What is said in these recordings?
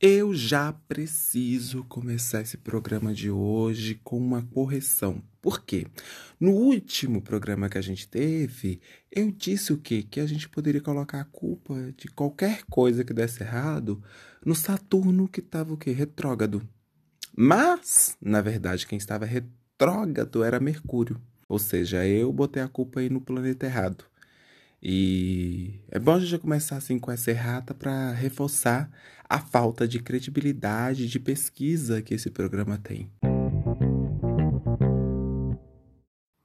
Eu já preciso começar esse programa de hoje com uma correção. Por quê? No último programa que a gente teve, eu disse o quê? Que a gente poderia colocar a culpa de qualquer coisa que desse errado no Saturno que estava o quê? Retrógrado. Mas, na verdade, quem estava retrógrado era Mercúrio. Ou seja, eu botei a culpa aí no planeta errado. E é bom a gente já começar assim com essa errata para reforçar a falta de credibilidade de pesquisa que esse programa tem.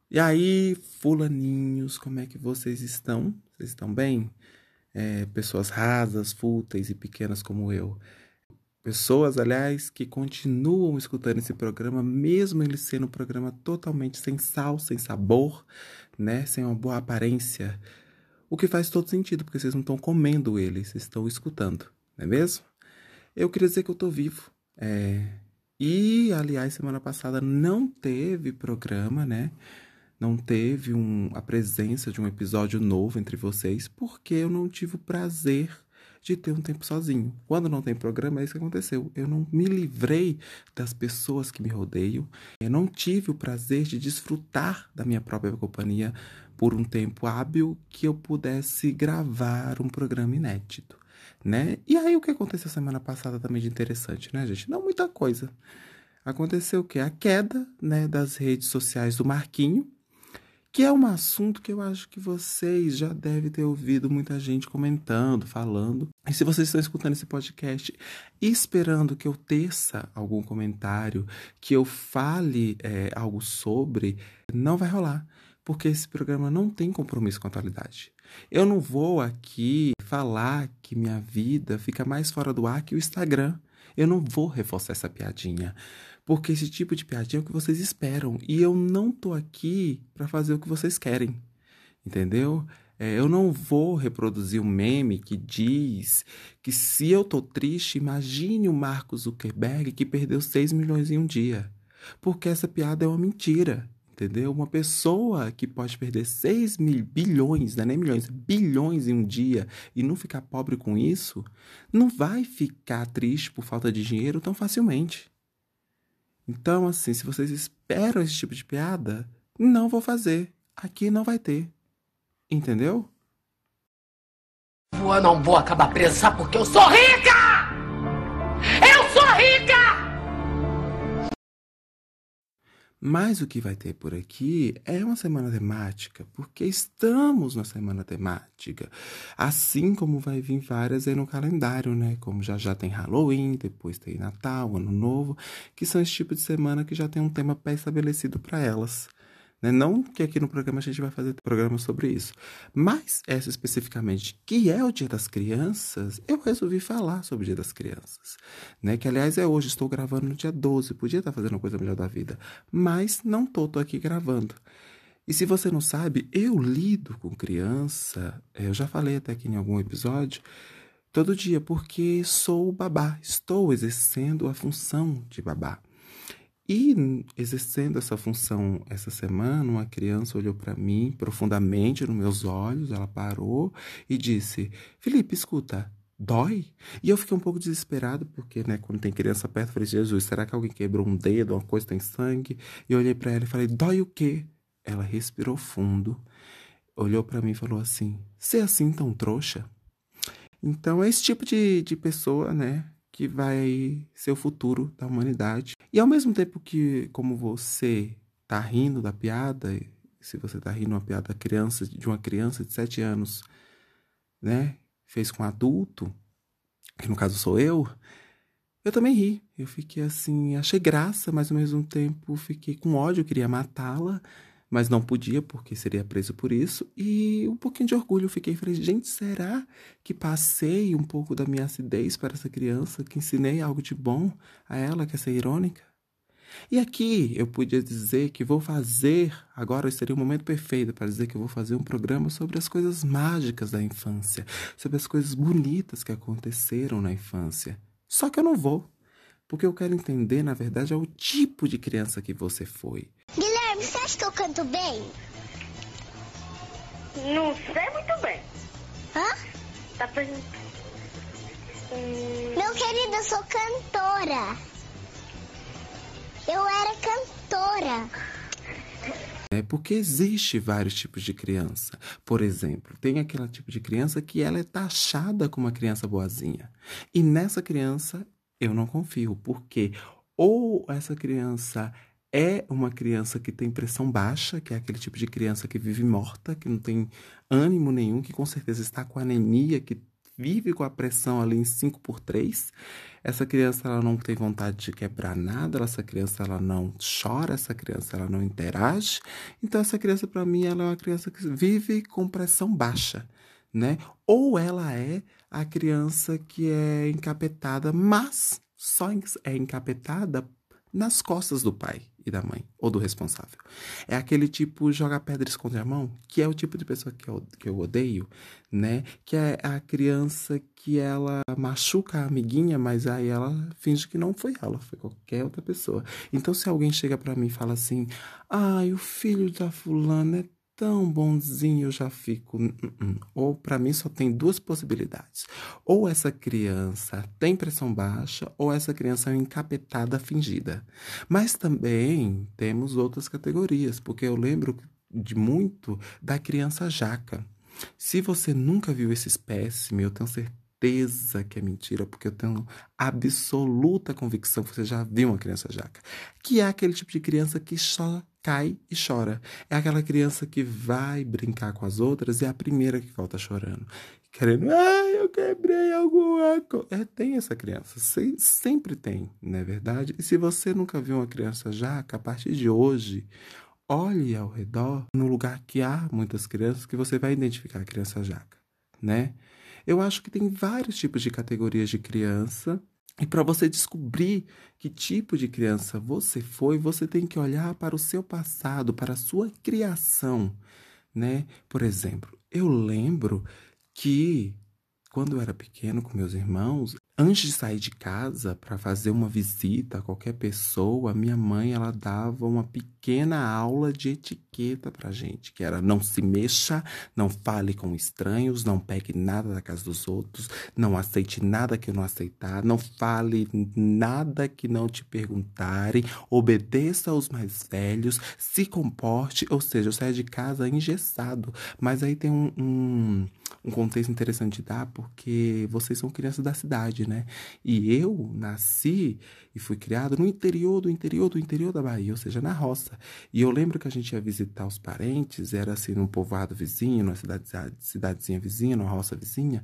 E aí, fulaninhos, como é que vocês estão? Vocês estão bem? É, pessoas rasas, fúteis e pequenas como eu. Pessoas, aliás, que continuam escutando esse programa, mesmo ele sendo um programa totalmente sem sal, sem sabor, né? Sem uma boa aparência o que faz todo sentido, porque vocês não estão comendo ele, vocês estão escutando, não é mesmo? Eu queria dizer que eu estou vivo. É... E, aliás, semana passada não teve programa, né? Não teve um, a presença de um episódio novo entre vocês, porque eu não tive o prazer de ter um tempo sozinho. Quando não tem programa, é isso que aconteceu. Eu não me livrei das pessoas que me rodeiam. Eu não tive o prazer de desfrutar da minha própria companhia por um tempo hábil que eu pudesse gravar um programa inédito, né? E aí o que aconteceu semana passada também de interessante, né, gente? Não muita coisa. Aconteceu o quê? A queda, né, das redes sociais do Marquinho, que é um assunto que eu acho que vocês já devem ter ouvido muita gente comentando, falando. E se vocês estão escutando esse podcast esperando que eu teça algum comentário, que eu fale é, algo sobre, não vai rolar, porque esse programa não tem compromisso com a atualidade. Eu não vou aqui falar que minha vida fica mais fora do ar que o Instagram. Eu não vou reforçar essa piadinha. Porque esse tipo de piadinha é o que vocês esperam. E eu não tô aqui para fazer o que vocês querem. Entendeu? É, eu não vou reproduzir um meme que diz que se eu tô triste, imagine o Marcos Zuckerberg que perdeu 6 milhões em um dia. Porque essa piada é uma mentira. Entendeu? Uma pessoa que pode perder 6 mil bilhões, não é nem milhões, bilhões em um dia e não ficar pobre com isso, não vai ficar triste por falta de dinheiro tão facilmente. Então, assim, se vocês esperam esse tipo de piada, não vou fazer. Aqui não vai ter. Entendeu? Eu não vou acabar presa porque eu sou rica! Mas o que vai ter por aqui é uma semana temática, porque estamos na semana temática. Assim como vai vir várias aí no calendário, né? Como já já tem Halloween, depois tem Natal, Ano Novo, que são esse tipo de semana que já tem um tema pré-estabelecido para elas. Né? Não que aqui no programa a gente vai fazer programa sobre isso, mas essa especificamente, que é o Dia das Crianças, eu resolvi falar sobre o Dia das Crianças. Né? Que, aliás, é hoje, estou gravando no dia 12, podia estar fazendo coisa melhor da vida, mas não estou, estou aqui gravando. E se você não sabe, eu lido com criança, eu já falei até aqui em algum episódio, todo dia, porque sou babá, estou exercendo a função de babá. E exercendo essa função essa semana, uma criança olhou para mim profundamente nos meus olhos, ela parou e disse: Felipe, escuta, dói? E eu fiquei um pouco desesperado, porque, né, quando tem criança perto, eu falei: Jesus, será que alguém quebrou um dedo, uma coisa tem sangue? E eu olhei para ela e falei: dói o quê? Ela respirou fundo, olhou para mim e falou assim: é assim tão trouxa? Então é esse tipo de, de pessoa, né? que vai ser o futuro da humanidade. E ao mesmo tempo que, como você tá rindo da piada, se você tá rindo uma piada criança, de uma criança de 7 anos, né, fez com um adulto, que no caso sou eu, eu também ri. Eu fiquei assim, achei graça, mas ao mesmo tempo fiquei com ódio, queria matá-la mas não podia porque seria preso por isso. E um pouquinho de orgulho, eu fiquei, falei, gente, será que passei um pouco da minha acidez para essa criança, que ensinei algo de bom a ela, que é ser irônica? E aqui eu podia dizer que vou fazer, agora seria o momento perfeito para dizer que eu vou fazer um programa sobre as coisas mágicas da infância, sobre as coisas bonitas que aconteceram na infância. Só que eu não vou, porque eu quero entender, na verdade, é o tipo de criança que você foi. Você acha que eu canto bem? Não sei muito bem. Hã? Tá perguntando. Meu querido, eu sou cantora. Eu era cantora. É porque existe vários tipos de criança. Por exemplo, tem aquele tipo de criança que ela é taxada como uma criança boazinha. E nessa criança eu não confio, porque ou essa criança é uma criança que tem pressão baixa, que é aquele tipo de criança que vive morta, que não tem ânimo nenhum, que com certeza está com anemia, que vive com a pressão ali em 5 por 3. Essa criança ela não tem vontade de quebrar nada, essa criança ela não chora, essa criança ela não interage. Então essa criança para mim ela é uma criança que vive com pressão baixa, né? Ou ela é a criança que é encapetada, mas só é encapetada nas costas do pai e da mãe, ou do responsável. É aquele tipo joga pedra esconde a mão, que é o tipo de pessoa que eu, que eu odeio, né? Que é a criança que ela machuca a amiguinha, mas aí ela finge que não foi ela, foi qualquer outra pessoa. Então, se alguém chega para mim e fala assim: ai, o filho da fulana é tão bonzinho, eu já fico. Uh -uh. Ou para mim só tem duas possibilidades. Ou essa criança tem pressão baixa, ou essa criança é encapetada fingida. Mas também temos outras categorias, porque eu lembro de muito da criança jaca. Se você nunca viu esse espécime, eu tenho certeza que é mentira, porque eu tenho absoluta convicção que você já viu uma criança jaca. Que é aquele tipo de criança que só cai e chora. É aquela criança que vai brincar com as outras e é a primeira que volta chorando. Querendo, ai, eu quebrei alguma coisa. É, tem essa criança. sempre tem, não é verdade? E se você nunca viu uma criança jaca, a partir de hoje, olhe ao redor, no lugar que há muitas crianças, que você vai identificar a criança jaca, né? Eu acho que tem vários tipos de categorias de criança e para você descobrir que tipo de criança você foi, você tem que olhar para o seu passado, para a sua criação, né? Por exemplo, eu lembro que quando eu era pequeno com meus irmãos, Antes de sair de casa para fazer uma visita a qualquer pessoa, minha mãe ela dava uma pequena aula de etiqueta para gente, que era não se mexa, não fale com estranhos, não pegue nada da casa dos outros, não aceite nada que eu não aceitar, não fale nada que não te perguntarem, obedeça aos mais velhos, se comporte, ou seja, eu saio de casa engessado. Mas aí tem um, um, um contexto interessante de dar, porque vocês são crianças da cidade né? E eu nasci e fui criado no interior do interior do interior da Bahia, ou seja, na roça. E eu lembro que a gente ia visitar os parentes, era assim num povoado vizinho, numa cidade, cidadezinha vizinha, numa roça vizinha.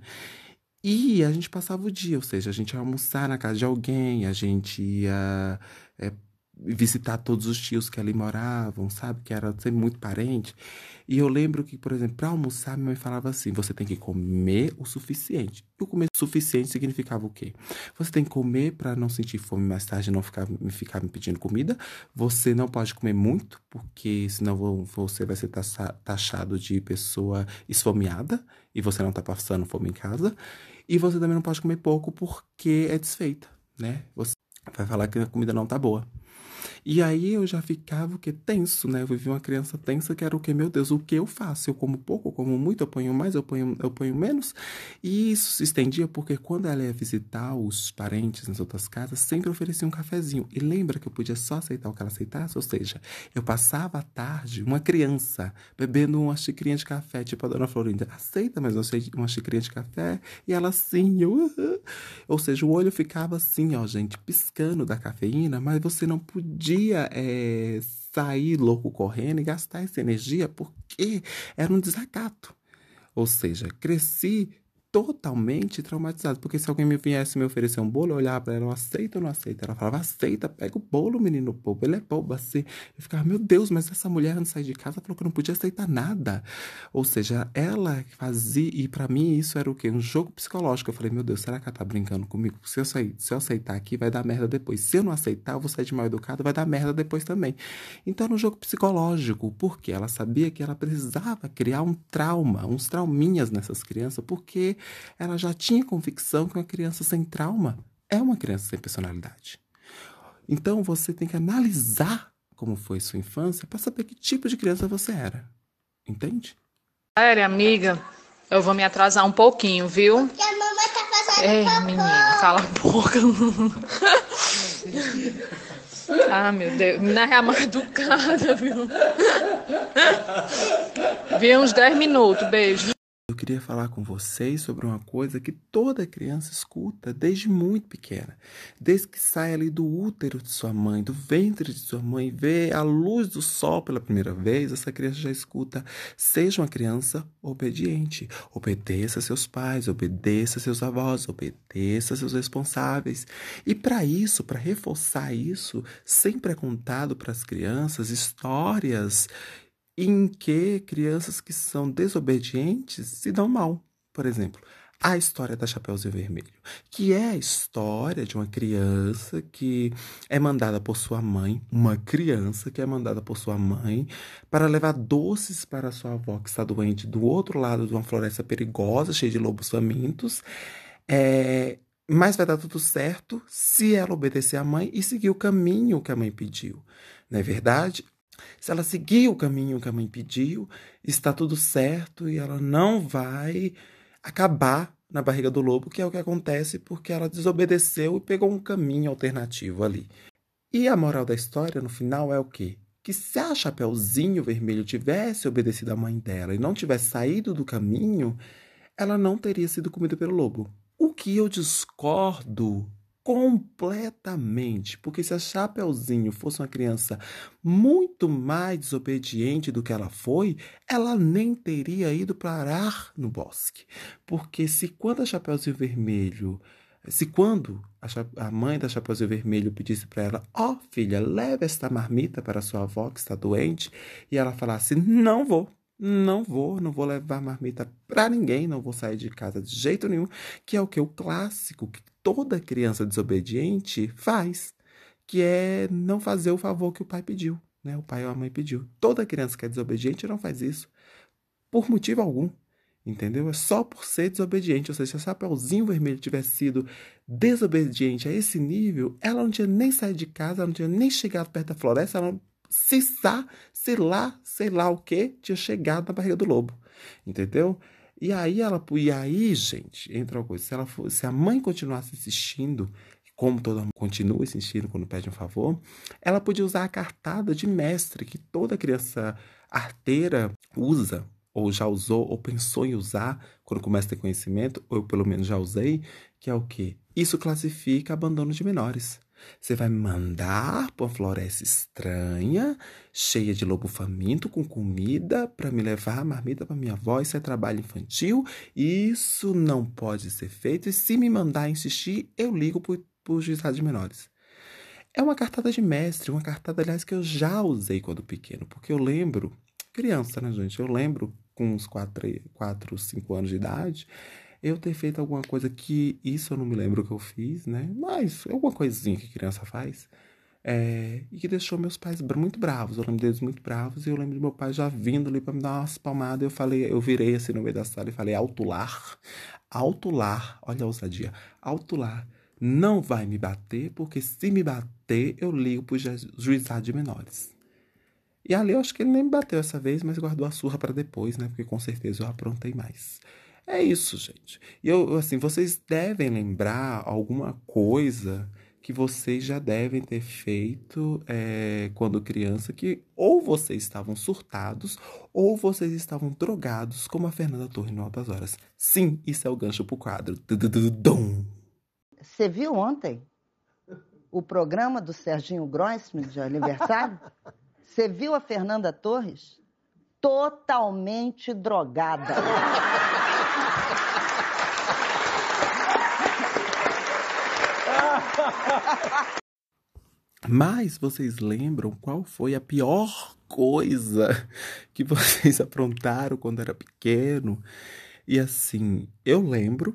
E a gente passava o dia, ou seja, a gente ia almoçar na casa de alguém, a gente ia é, visitar todos os tios que ali moravam, sabe? Que era sempre muito parente. E eu lembro que, por exemplo, para almoçar, minha mãe falava assim: você tem que comer o suficiente. E o comer o suficiente significava o quê? Você tem que comer para não sentir fome mais tarde, não ficar, ficar me pedindo comida. Você não pode comer muito, porque senão você vai ser taxado de pessoa esfomeada e você não tá passando fome em casa. E você também não pode comer pouco porque é desfeita, né? Você vai falar que a comida não tá boa. E aí eu já ficava o que tenso, né? Eu vivi uma criança tensa que era o que, meu Deus, o que eu faço? Eu como pouco, eu como muito, eu ponho mais, eu ponho, eu ponho menos. E isso se estendia porque quando ela ia visitar os parentes nas outras casas, sempre oferecia um cafezinho. E lembra que eu podia só aceitar o que ela aceitasse? Ou seja, eu passava a tarde, uma criança, bebendo uma xicrinha de café, tipo a dona Florinda. Aceita, sei, uma xicrinha de café. E ela assim, uhum. ou seja, o olho ficava assim, ó, gente, piscando da cafeína, mas você não podia podia é, sair louco correndo e gastar essa energia porque era um desacato. Ou seja, cresci totalmente traumatizado. Porque se alguém me viesse me oferecer um bolo, eu olhava para ela, eu aceito ou não aceito? Ela falava, aceita, pega o bolo, menino bobo. Ele é bobo assim. Eu ficava, meu Deus, mas essa mulher não sai de casa falou que não podia aceitar nada. Ou seja, ela fazia, e para mim isso era o quê? Um jogo psicológico. Eu falei, meu Deus, será que ela tá brincando comigo? Se eu, sair, se eu aceitar aqui, vai dar merda depois. Se eu não aceitar, eu vou sair de mal educado, vai dar merda depois também. Então era um jogo psicológico, porque ela sabia que ela precisava criar um trauma, uns trauminhas nessas crianças, porque ela já tinha convicção que uma criança sem trauma é uma criança sem personalidade. Então você tem que analisar como foi sua infância para saber que tipo de criança você era. Entende? Sério, amiga, eu vou me atrasar um pouquinho, viu? Porque a mamãe tá fazendo Ei, popô. menino, cala a boca. ah, meu Deus. Menina é a mais educada, viu? Vi uns 10 minutos, beijo. Queria falar com vocês sobre uma coisa que toda criança escuta desde muito pequena. Desde que sai ali do útero de sua mãe, do ventre de sua mãe, vê a luz do sol pela primeira vez, essa criança já escuta: seja uma criança obediente. Obedeça seus pais, obedeça seus avós, obedeça seus responsáveis. E para isso, para reforçar isso, sempre é contado para as crianças histórias em que crianças que são desobedientes se dão mal. Por exemplo, a história da Chapeuzinho Vermelho, que é a história de uma criança que é mandada por sua mãe, uma criança que é mandada por sua mãe para levar doces para sua avó que está doente do outro lado de uma floresta perigosa, cheia de lobos famintos. É, mas vai dar tudo certo se ela obedecer à mãe e seguir o caminho que a mãe pediu. Não é verdade? Se ela seguir o caminho que a mãe pediu, está tudo certo e ela não vai acabar na barriga do lobo, que é o que acontece porque ela desobedeceu e pegou um caminho alternativo ali. E a moral da história no final é o quê? Que se a Chapeuzinho Vermelho tivesse obedecido à mãe dela e não tivesse saído do caminho, ela não teria sido comida pelo lobo. O que eu discordo completamente, porque se a Chapeuzinho fosse uma criança muito mais desobediente do que ela foi, ela nem teria ido parar no bosque. Porque se quando a Chapeuzinho Vermelho, se quando a, a mãe da Chapeuzinho Vermelho pedisse para ela, ó filha, leve esta marmita para sua avó que está doente, e ela falasse, não vou, não vou, não vou levar marmita para ninguém, não vou sair de casa de jeito nenhum, que é o que o clássico que toda criança desobediente faz, que é não fazer o favor que o pai pediu, né? O pai ou a mãe pediu. Toda criança que é desobediente não faz isso por motivo algum. Entendeu? É só por ser desobediente. Ou seja, se a Chapeuzinho Vermelho tivesse sido desobediente a esse nível, ela não tinha nem saído de casa, ela não tinha nem chegado perto da floresta, ela não, se sa, sei lá, sei lá o que, tinha chegado na barriga do lobo. Entendeu? E aí ela, e aí, gente, entra uma coisa, se ela for, se a mãe continuasse insistindo, como toda mãe continua insistindo quando pede um favor, ela podia usar a cartada de mestre que toda criança arteira usa, ou já usou, ou pensou em usar quando começa a ter conhecimento, ou eu pelo menos já usei, que é o quê? Isso classifica abandono de menores. Você vai me mandar para uma floresta estranha, cheia de lobo faminto, com comida, para me levar a marmita para minha avó. Isso é trabalho infantil. Isso não pode ser feito. E se me mandar insistir, eu ligo para o juizado de menores. É uma cartada de mestre, uma cartada, aliás, que eu já usei quando pequeno, porque eu lembro, criança, né, gente? Eu lembro, com uns 4, 5 anos de idade, eu ter feito alguma coisa que isso eu não me lembro que eu fiz, né? Mas alguma coisinha que criança faz. É, e que deixou meus pais muito bravos. Eu lembro deles muito bravos e eu lembro de meu pai já vindo ali para me dar umas palmadas. Eu falei, eu virei assim no meio da sala e falei: alto lar, alto lar, olha a ousadia, alto lar, não vai me bater, porque se me bater, eu ligo pro ju- juizado de menores. E ali eu acho que ele nem me bateu essa vez, mas guardou a surra para depois, né? Porque com certeza eu aprontei mais. É isso, gente. E eu, assim, vocês devem lembrar alguma coisa que vocês já devem ter feito é, quando criança, que ou vocês estavam surtados ou vocês estavam drogados, como a Fernanda Torre no Altas Horas. Sim, isso é o gancho pro quadro. Tudududum. Você viu ontem o programa do Serginho Grossman de aniversário? Você viu a Fernanda Torres? Totalmente drogada. Mas vocês lembram qual foi a pior coisa que vocês aprontaram quando era pequeno? E assim, eu lembro,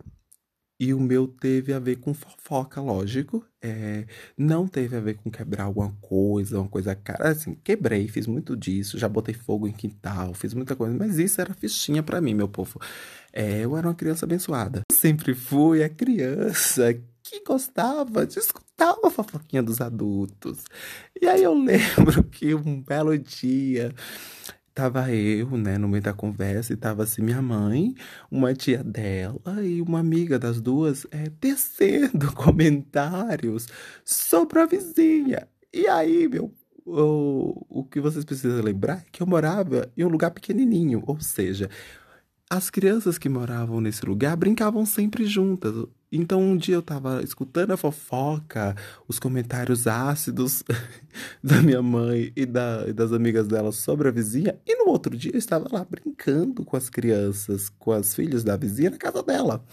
e o meu teve a ver com fofoca, lógico. É, não teve a ver com quebrar alguma coisa, uma coisa cara. Assim, quebrei, fiz muito disso, já botei fogo em quintal, fiz muita coisa, mas isso era fichinha pra mim, meu povo. É, eu era uma criança abençoada. Sempre fui a criança que gostava de escutar uma fofoquinha dos adultos. E aí eu lembro que um belo dia tava eu, né, no meio da conversa, e tava assim minha mãe, uma tia dela e uma amiga das duas é, tecendo comentários sobre a vizinha. E aí, meu, o, o que vocês precisam lembrar é que eu morava em um lugar pequenininho, ou seja, as crianças que moravam nesse lugar brincavam sempre juntas. Então um dia eu tava escutando a fofoca, os comentários ácidos da minha mãe e, da, e das amigas dela sobre a vizinha, e no outro dia eu estava lá brincando com as crianças, com as filhas da vizinha na casa dela.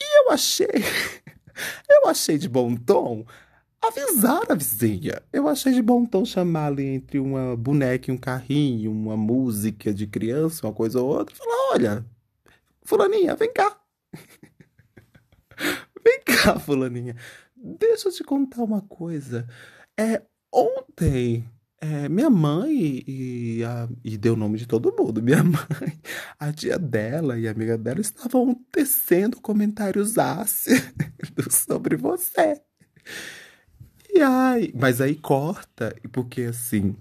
E eu achei, eu achei de bom tom avisar a vizinha. Eu achei de bom tom chamar ali entre uma boneca e um carrinho, uma música de criança, uma coisa ou outra, falar: olha, Fulaninha, vem cá. vem cá, Fulaninha. Deixa eu te contar uma coisa. É, ontem é, minha mãe e, a, e deu o nome de todo mundo. Minha mãe, a tia dela e a amiga dela estavam tecendo comentários ácidos sobre você. E ai, mas aí corta, porque assim,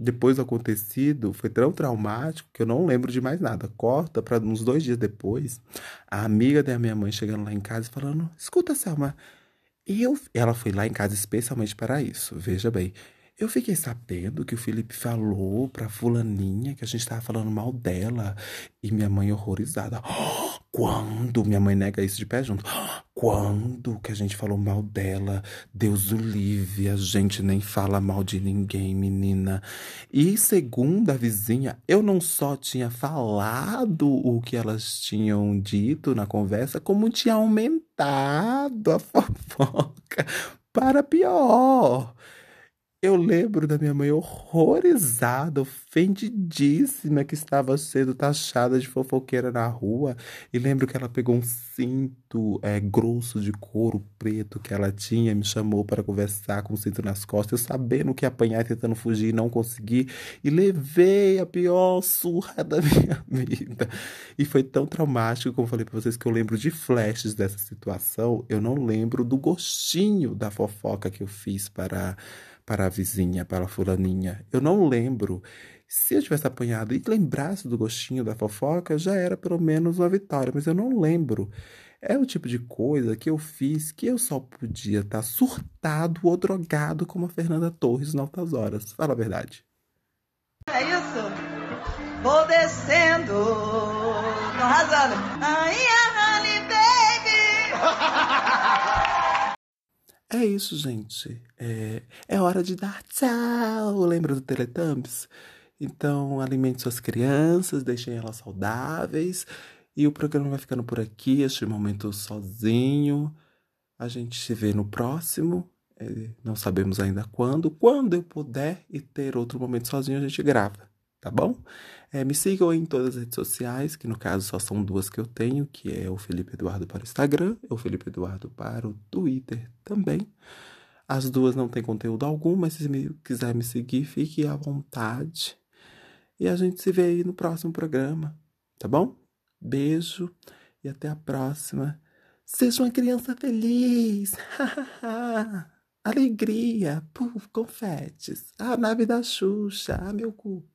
depois do acontecido, foi tão traumático que eu não lembro de mais nada. Corta para uns dois dias depois, a amiga da minha mãe chegando lá em casa e falando: Escuta, Selma, eu. Ela foi lá em casa especialmente para isso, veja bem. Eu fiquei sabendo que o Felipe falou pra fulaninha que a gente tava falando mal dela. E minha mãe horrorizada. Oh, quando? Minha mãe nega isso de pé junto. Quando que a gente falou mal dela? Deus o livre, a gente nem fala mal de ninguém, menina. E segundo a vizinha, eu não só tinha falado o que elas tinham dito na conversa, como tinha aumentado a fofoca para pior. Eu lembro da minha mãe horrorizada, ofendidíssima que estava sendo taxada de fofoqueira na rua. E lembro que ela pegou um cinto é, grosso de couro preto que ela tinha, me chamou para conversar com o cinto nas costas, eu sabendo que apanhar, tentando fugir não consegui. E levei a pior surra da minha vida. E foi tão traumático, como falei para vocês, que eu lembro de flashes dessa situação. Eu não lembro do gostinho da fofoca que eu fiz para para a vizinha, para a fulaninha. Eu não lembro. Se eu tivesse apanhado e lembrasse do gostinho da fofoca, já era pelo menos uma vitória, mas eu não lembro. É o tipo de coisa que eu fiz que eu só podia estar surtado ou drogado como a Fernanda Torres em altas horas. Fala a verdade. É isso. Vou descendo, tô arrasando. Ai, honey, baby. É isso, gente. É, é hora de dar tchau. Lembra do Teletubbies? Então, alimente suas crianças, deixem elas saudáveis. E o programa vai ficando por aqui, este momento sozinho. A gente se vê no próximo. É, não sabemos ainda quando. Quando eu puder e ter outro momento sozinho, a gente grava, tá bom? É, me sigam em todas as redes sociais, que no caso só são duas que eu tenho, que é o Felipe Eduardo para o Instagram e o Felipe Eduardo para o Twitter também. As duas não têm conteúdo algum, mas se me, quiser me seguir, fique à vontade. E a gente se vê aí no próximo programa, tá bom? Beijo e até a próxima. Seja uma criança feliz! Alegria! Puf, confetes! A nave da Xuxa! Ah, meu cu!